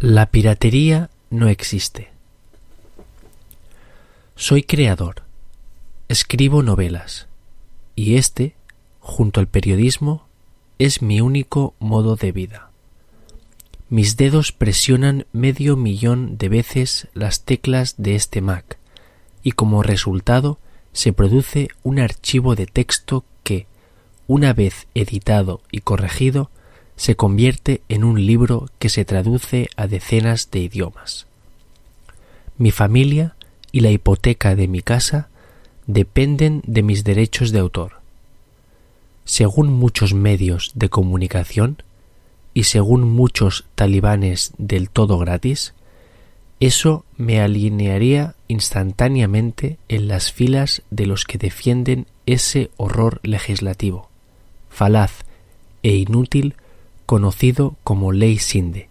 La piratería no existe. Soy creador. Escribo novelas. Y este, junto al periodismo, es mi único modo de vida. Mis dedos presionan medio millón de veces las teclas de este Mac y como resultado se produce un archivo de texto que, una vez editado y corregido, se convierte en un libro que se traduce a decenas de idiomas. Mi familia y la hipoteca de mi casa dependen de mis derechos de autor. Según muchos medios de comunicación y según muchos talibanes del todo gratis, eso me alinearía instantáneamente en las filas de los que defienden ese horror legislativo, falaz e inútil conocido como Ley Sinde,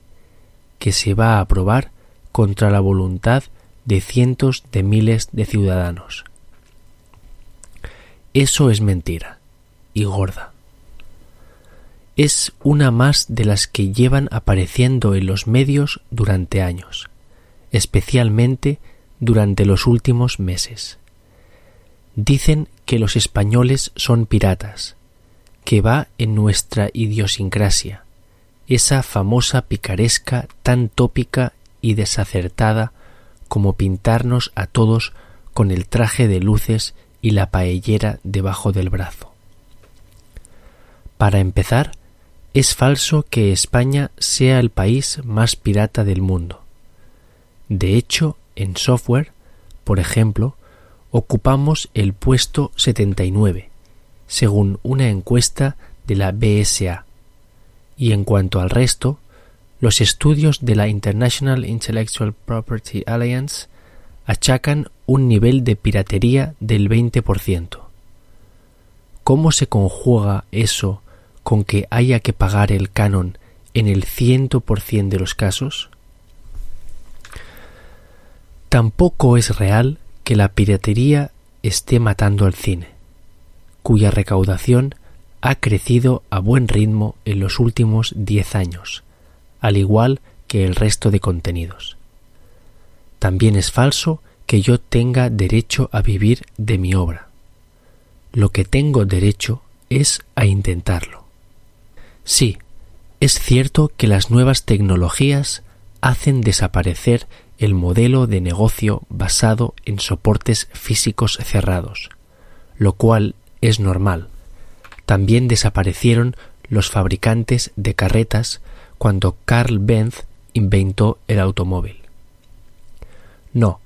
que se va a aprobar contra la voluntad de cientos de miles de ciudadanos. Eso es mentira, y gorda. Es una más de las que llevan apareciendo en los medios durante años, especialmente durante los últimos meses. Dicen que los españoles son piratas, que va en nuestra idiosincrasia, esa famosa picaresca tan tópica y desacertada como pintarnos a todos con el traje de luces y la paellera debajo del brazo. Para empezar, es falso que España sea el país más pirata del mundo. De hecho, en software, por ejemplo, ocupamos el puesto 79, según una encuesta de la BSA. Y en cuanto al resto, los estudios de la International Intellectual Property Alliance achacan un nivel de piratería del 20%. ¿Cómo se conjuga eso con que haya que pagar el canon en el 100% de los casos? Tampoco es real que la piratería esté matando al cine cuya recaudación ha crecido a buen ritmo en los últimos diez años, al igual que el resto de contenidos. También es falso que yo tenga derecho a vivir de mi obra. Lo que tengo derecho es a intentarlo. Sí, es cierto que las nuevas tecnologías hacen desaparecer el modelo de negocio basado en soportes físicos cerrados, lo cual es normal. También desaparecieron los fabricantes de carretas cuando Carl Benz inventó el automóvil. No,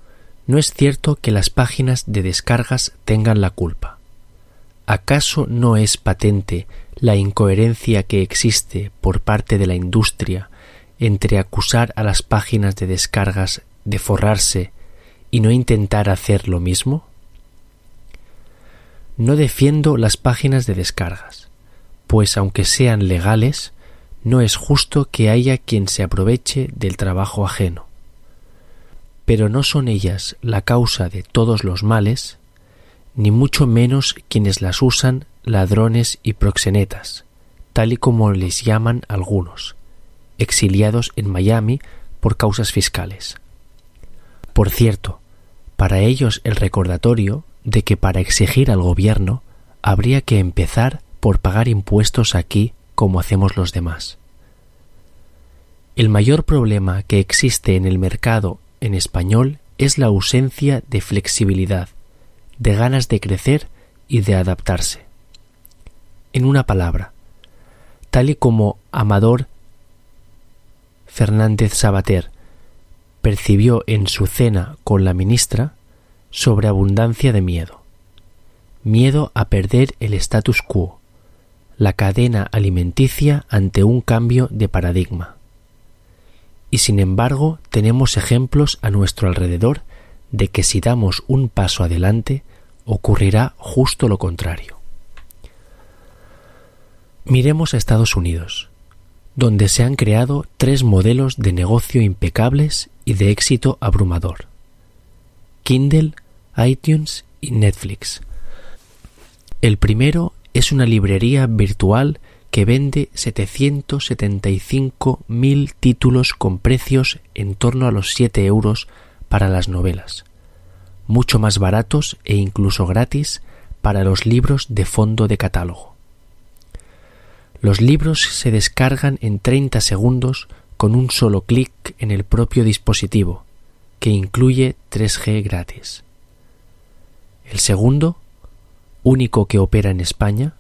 no es cierto que las páginas de descargas tengan la culpa. ¿Acaso no es patente la incoherencia que existe por parte de la industria entre acusar a las páginas de descargas de forrarse y no intentar hacer lo mismo? No defiendo las páginas de descargas, pues aunque sean legales, no es justo que haya quien se aproveche del trabajo ajeno. Pero no son ellas la causa de todos los males, ni mucho menos quienes las usan ladrones y proxenetas, tal y como les llaman algunos, exiliados en Miami por causas fiscales. Por cierto, para ellos el recordatorio de que para exigir al gobierno habría que empezar por pagar impuestos aquí como hacemos los demás. El mayor problema que existe en el mercado en español es la ausencia de flexibilidad, de ganas de crecer y de adaptarse. En una palabra, tal y como Amador Fernández Sabater percibió en su cena con la ministra, sobreabundancia de miedo. Miedo a perder el status quo, la cadena alimenticia ante un cambio de paradigma. Y sin embargo tenemos ejemplos a nuestro alrededor de que si damos un paso adelante ocurrirá justo lo contrario. Miremos a Estados Unidos, donde se han creado tres modelos de negocio impecables y de éxito abrumador. Kindle, iTunes y Netflix. El primero es una librería virtual que vende 775.000 títulos con precios en torno a los 7 euros para las novelas, mucho más baratos e incluso gratis para los libros de fondo de catálogo. Los libros se descargan en 30 segundos con un solo clic en el propio dispositivo, que incluye 3G gratis. El segundo, único que opera en España,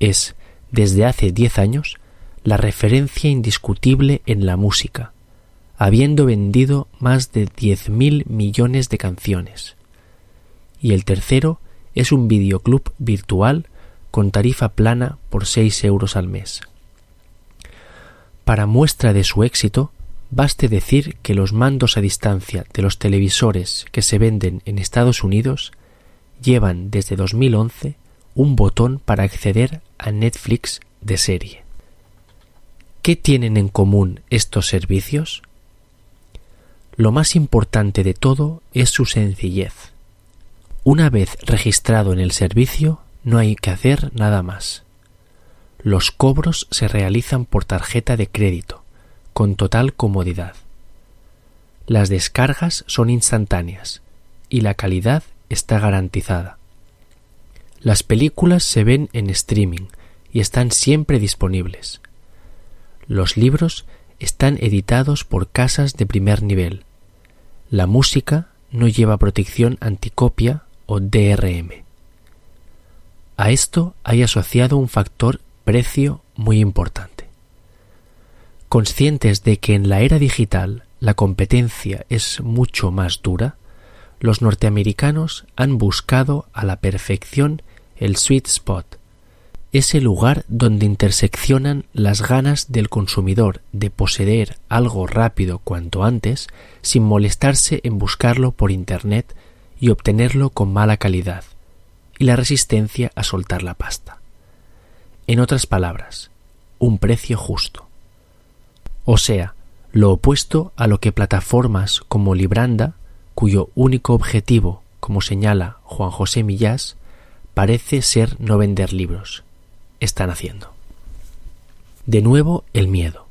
es, desde hace 10 años, la referencia indiscutible en la música, habiendo vendido más de 10.000 millones de canciones. Y el tercero es un videoclub virtual con tarifa plana por 6 euros al mes. Para muestra de su éxito, baste decir que los mandos a distancia de los televisores que se venden en Estados Unidos llevan desde 2011 un botón para acceder a Netflix de serie. ¿Qué tienen en común estos servicios? Lo más importante de todo es su sencillez. Una vez registrado en el servicio, no hay que hacer nada más. Los cobros se realizan por tarjeta de crédito, con total comodidad. Las descargas son instantáneas y la calidad está garantizada. Las películas se ven en streaming y están siempre disponibles. Los libros están editados por casas de primer nivel. La música no lleva protección anticopia o DRM. A esto hay asociado un factor precio muy importante. Conscientes de que en la era digital la competencia es mucho más dura, los norteamericanos han buscado a la perfección el sweet spot, ese lugar donde interseccionan las ganas del consumidor de poseer algo rápido cuanto antes, sin molestarse en buscarlo por Internet y obtenerlo con mala calidad, y la resistencia a soltar la pasta. En otras palabras, un precio justo. O sea, lo opuesto a lo que plataformas como Libranda, cuyo único objetivo, como señala Juan José Millás, parece ser no vender libros, están haciendo. De nuevo el miedo.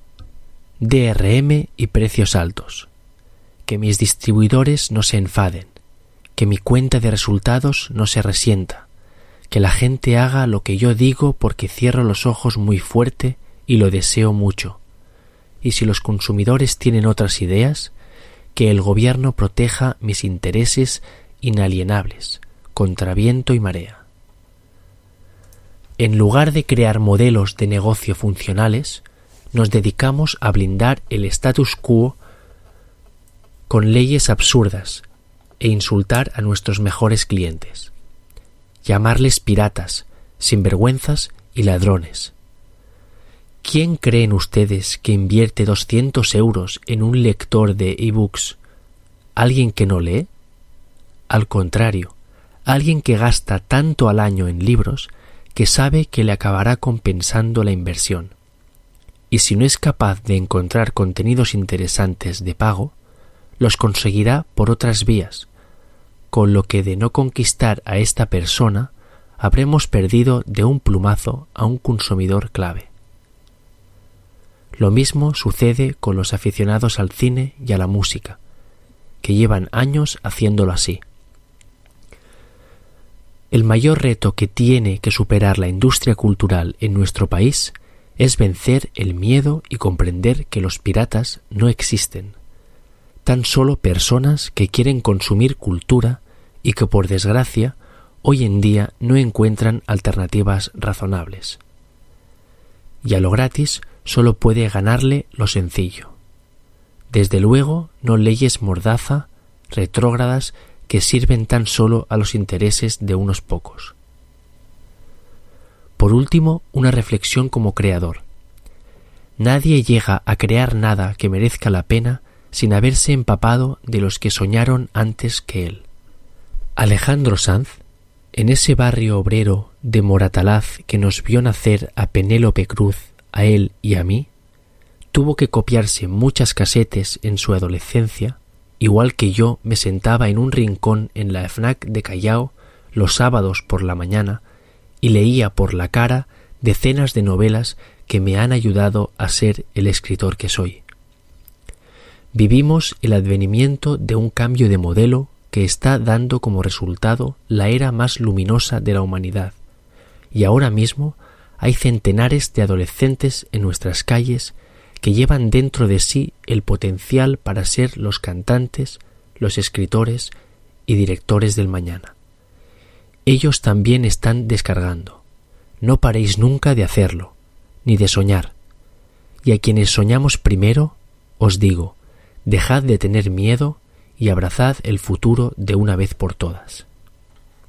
DRM y precios altos. Que mis distribuidores no se enfaden, que mi cuenta de resultados no se resienta, que la gente haga lo que yo digo porque cierro los ojos muy fuerte y lo deseo mucho. Y si los consumidores tienen otras ideas, que el gobierno proteja mis intereses inalienables, contra viento y marea. En lugar de crear modelos de negocio funcionales, nos dedicamos a blindar el status quo con leyes absurdas e insultar a nuestros mejores clientes, llamarles piratas, sinvergüenzas y ladrones. ¿Quién creen ustedes que invierte 200 euros en un lector de e-books? ¿Alguien que no lee? Al contrario, alguien que gasta tanto al año en libros que sabe que le acabará compensando la inversión. Y si no es capaz de encontrar contenidos interesantes de pago, los conseguirá por otras vías, con lo que de no conquistar a esta persona habremos perdido de un plumazo a un consumidor clave. Lo mismo sucede con los aficionados al cine y a la música, que llevan años haciéndolo así. El mayor reto que tiene que superar la industria cultural en nuestro país es vencer el miedo y comprender que los piratas no existen, tan solo personas que quieren consumir cultura y que por desgracia hoy en día no encuentran alternativas razonables. Y a lo gratis solo puede ganarle lo sencillo. Desde luego no leyes mordaza, retrógradas, que sirven tan solo a los intereses de unos pocos. Por último, una reflexión como creador. Nadie llega a crear nada que merezca la pena sin haberse empapado de los que soñaron antes que él. Alejandro Sanz, en ese barrio obrero de Moratalaz que nos vio nacer a Penélope Cruz, a él y a mí, tuvo que copiarse muchas casetes en su adolescencia, igual que yo me sentaba en un rincón en la FNAC de Callao los sábados por la mañana y leía por la cara decenas de novelas que me han ayudado a ser el escritor que soy. Vivimos el advenimiento de un cambio de modelo que está dando como resultado la era más luminosa de la humanidad, y ahora mismo hay centenares de adolescentes en nuestras calles que llevan dentro de sí el potencial para ser los cantantes, los escritores y directores del mañana. Ellos también están descargando. No paréis nunca de hacerlo, ni de soñar. Y a quienes soñamos primero, os digo, dejad de tener miedo y abrazad el futuro de una vez por todas.